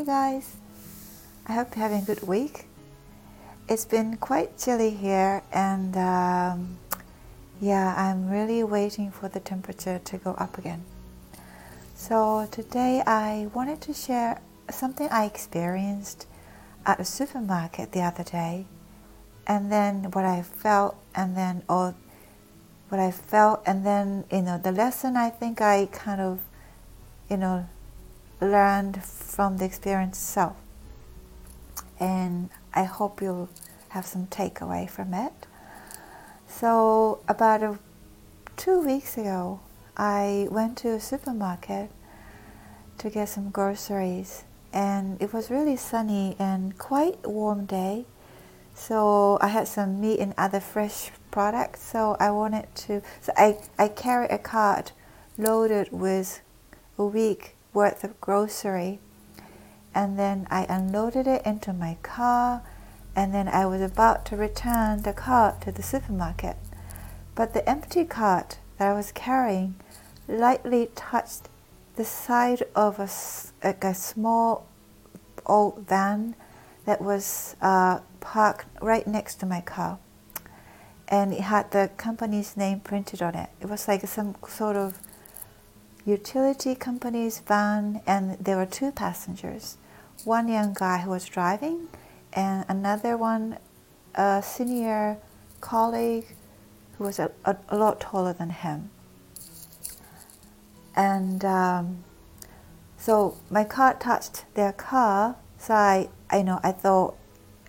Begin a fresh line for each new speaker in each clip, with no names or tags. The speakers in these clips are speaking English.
Hey guys, I hope you're having a good week. It's been quite chilly here, and um, yeah, I'm really waiting for the temperature to go up again. So, today I wanted to share something I experienced at a supermarket the other day, and then what I felt, and then or what I felt, and then you know the lesson I think I kind of you know learned from the experience itself. And I hope you'll have some takeaway from it. So, about a, two weeks ago, I went to a supermarket to get some groceries, and it was really sunny and quite warm day. So I had some meat and other fresh products. So I wanted to. So I I carry a cart loaded with a week worth of grocery. And then I unloaded it into my car, and then I was about to return the cart to the supermarket. But the empty cart that I was carrying lightly touched the side of a, like a small old van that was uh, parked right next to my car. And it had the company's name printed on it. It was like some sort of utility company's van, and there were two passengers. One young guy who was driving, and another one, a senior colleague who was a, a, a lot taller than him. And um, so my car touched their car, so I, I know I thought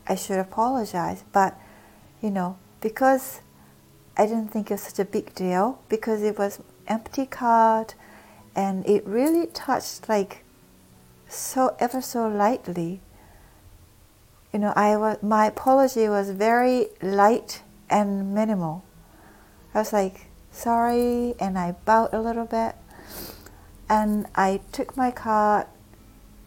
I should apologize, but you know because I didn't think it was such a big deal because it was empty cart and it really touched like so ever so lightly. You know, I was my apology was very light and minimal. I was like sorry, and I bowed a little bit, and I took my card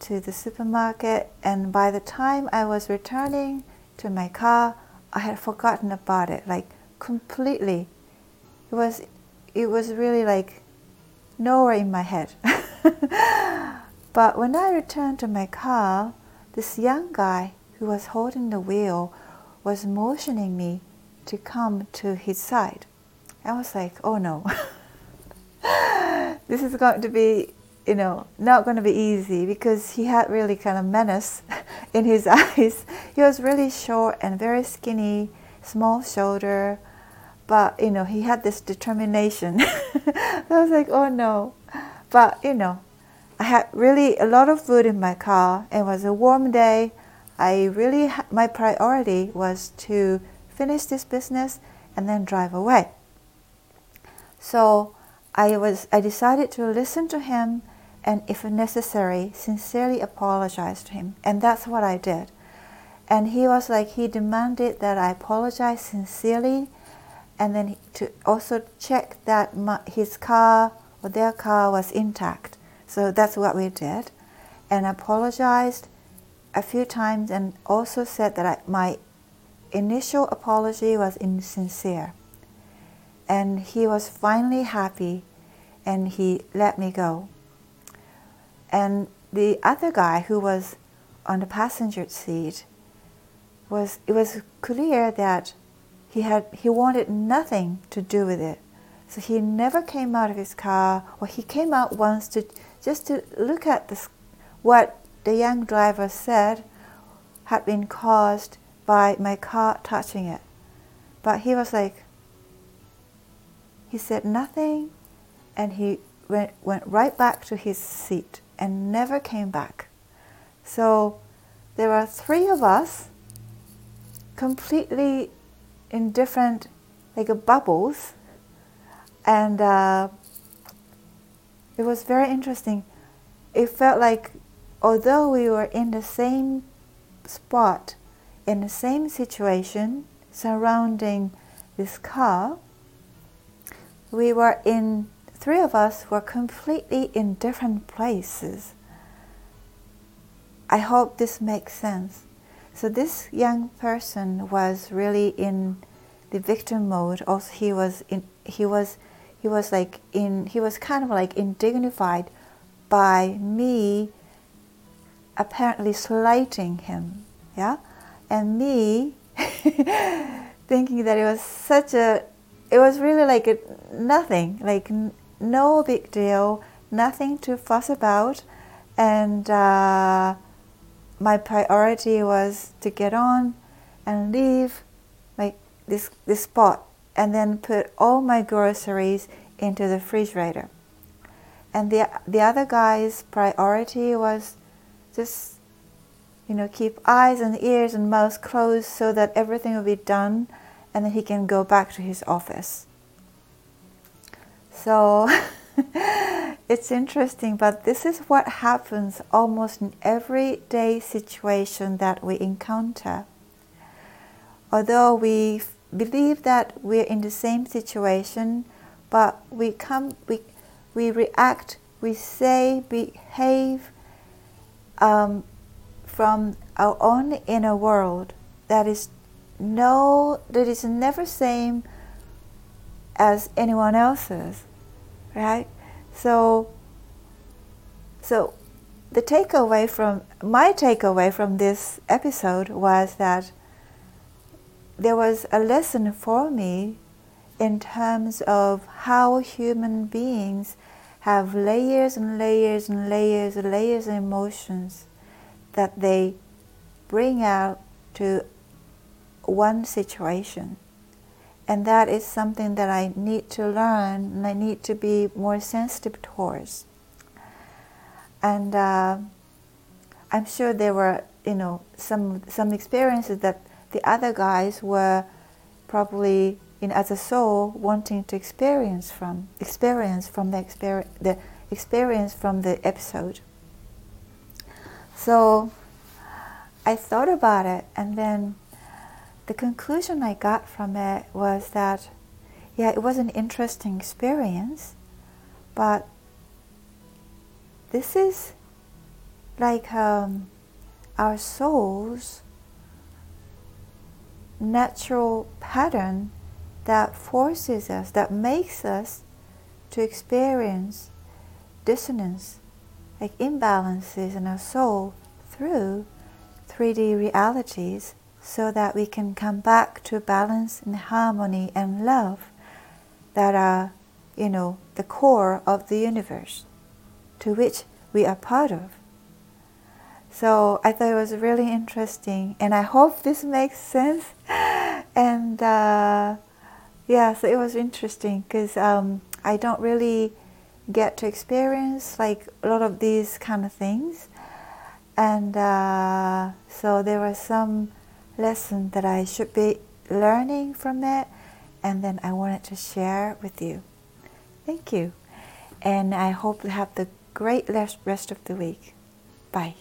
to the supermarket. And by the time I was returning to my car, I had forgotten about it, like completely. It was, it was really like nowhere in my head. but when I returned to my car, this young guy who was holding the wheel was motioning me to come to his side. I was like, oh no, this is going to be, you know, not going to be easy because he had really kind of menace in his eyes. He was really short and very skinny, small shoulder, but you know he had this determination. I was like oh no. But you know i had really a lot of food in my car. It was a warm day. I really my priority was to finish this business and then drive away. So i was i decided to listen to him and if necessary sincerely apologize to him. And that's what i did. And he was like he demanded that i apologize sincerely and then to also check that my, his car or their car was intact. So that's what we did, and apologized a few times, and also said that I, my initial apology was insincere. And he was finally happy, and he let me go. And the other guy who was on the passenger seat was it was clear that he had he wanted nothing to do with it. So he never came out of his car, or he came out once to just to look at this, what the young driver said had been caused by my car touching it. But he was like, he said nothing, and he went, went right back to his seat and never came back. So there are three of us completely in different like bubbles, and uh, it was very interesting. It felt like although we were in the same spot, in the same situation, surrounding this car, we were in three of us were completely in different places. I hope this makes sense. So this young person was really in the victim mode. Also, he was in he was he was like in he was kind of like indignified by me apparently slighting him, yeah, and me thinking that it was such a, it was really like a, nothing, like n- no big deal, nothing to fuss about, and uh, my priority was to get on and leave this this spot and then put all my groceries into the refrigerator. And the the other guy's priority was just you know keep eyes and ears and mouth closed so that everything will be done and then he can go back to his office. So it's interesting, but this is what happens almost in everyday situation that we encounter. Although we believe that we're in the same situation, but we come, we, we react, we say, behave um, from our own inner world that is no, that is never same as anyone else's, right? So, so the takeaway from my takeaway from this episode was that there was a lesson for me in terms of how human beings have layers and layers and layers and layers of emotions that they bring out to one situation. And that is something that I need to learn and I need to be more sensitive towards. And uh, I'm sure there were, you know, some some experiences that the other guys were probably in as a soul wanting to experience from experience from the experience the experience from the episode. So I thought about it and then the conclusion I got from it was that yeah, it was an interesting experience, but this is like um, our souls natural pattern that forces us, that makes us to experience dissonance, like imbalances in our soul through 3D realities so that we can come back to balance and harmony and love that are, you know, the core of the universe to which we are part of. So I thought it was really interesting, and I hope this makes sense. and uh, yeah, so it was interesting because um, I don't really get to experience like a lot of these kind of things, and uh, so there was some lesson that I should be learning from it, and then I wanted to share with you. Thank you, and I hope you have the great rest of the week. Bye.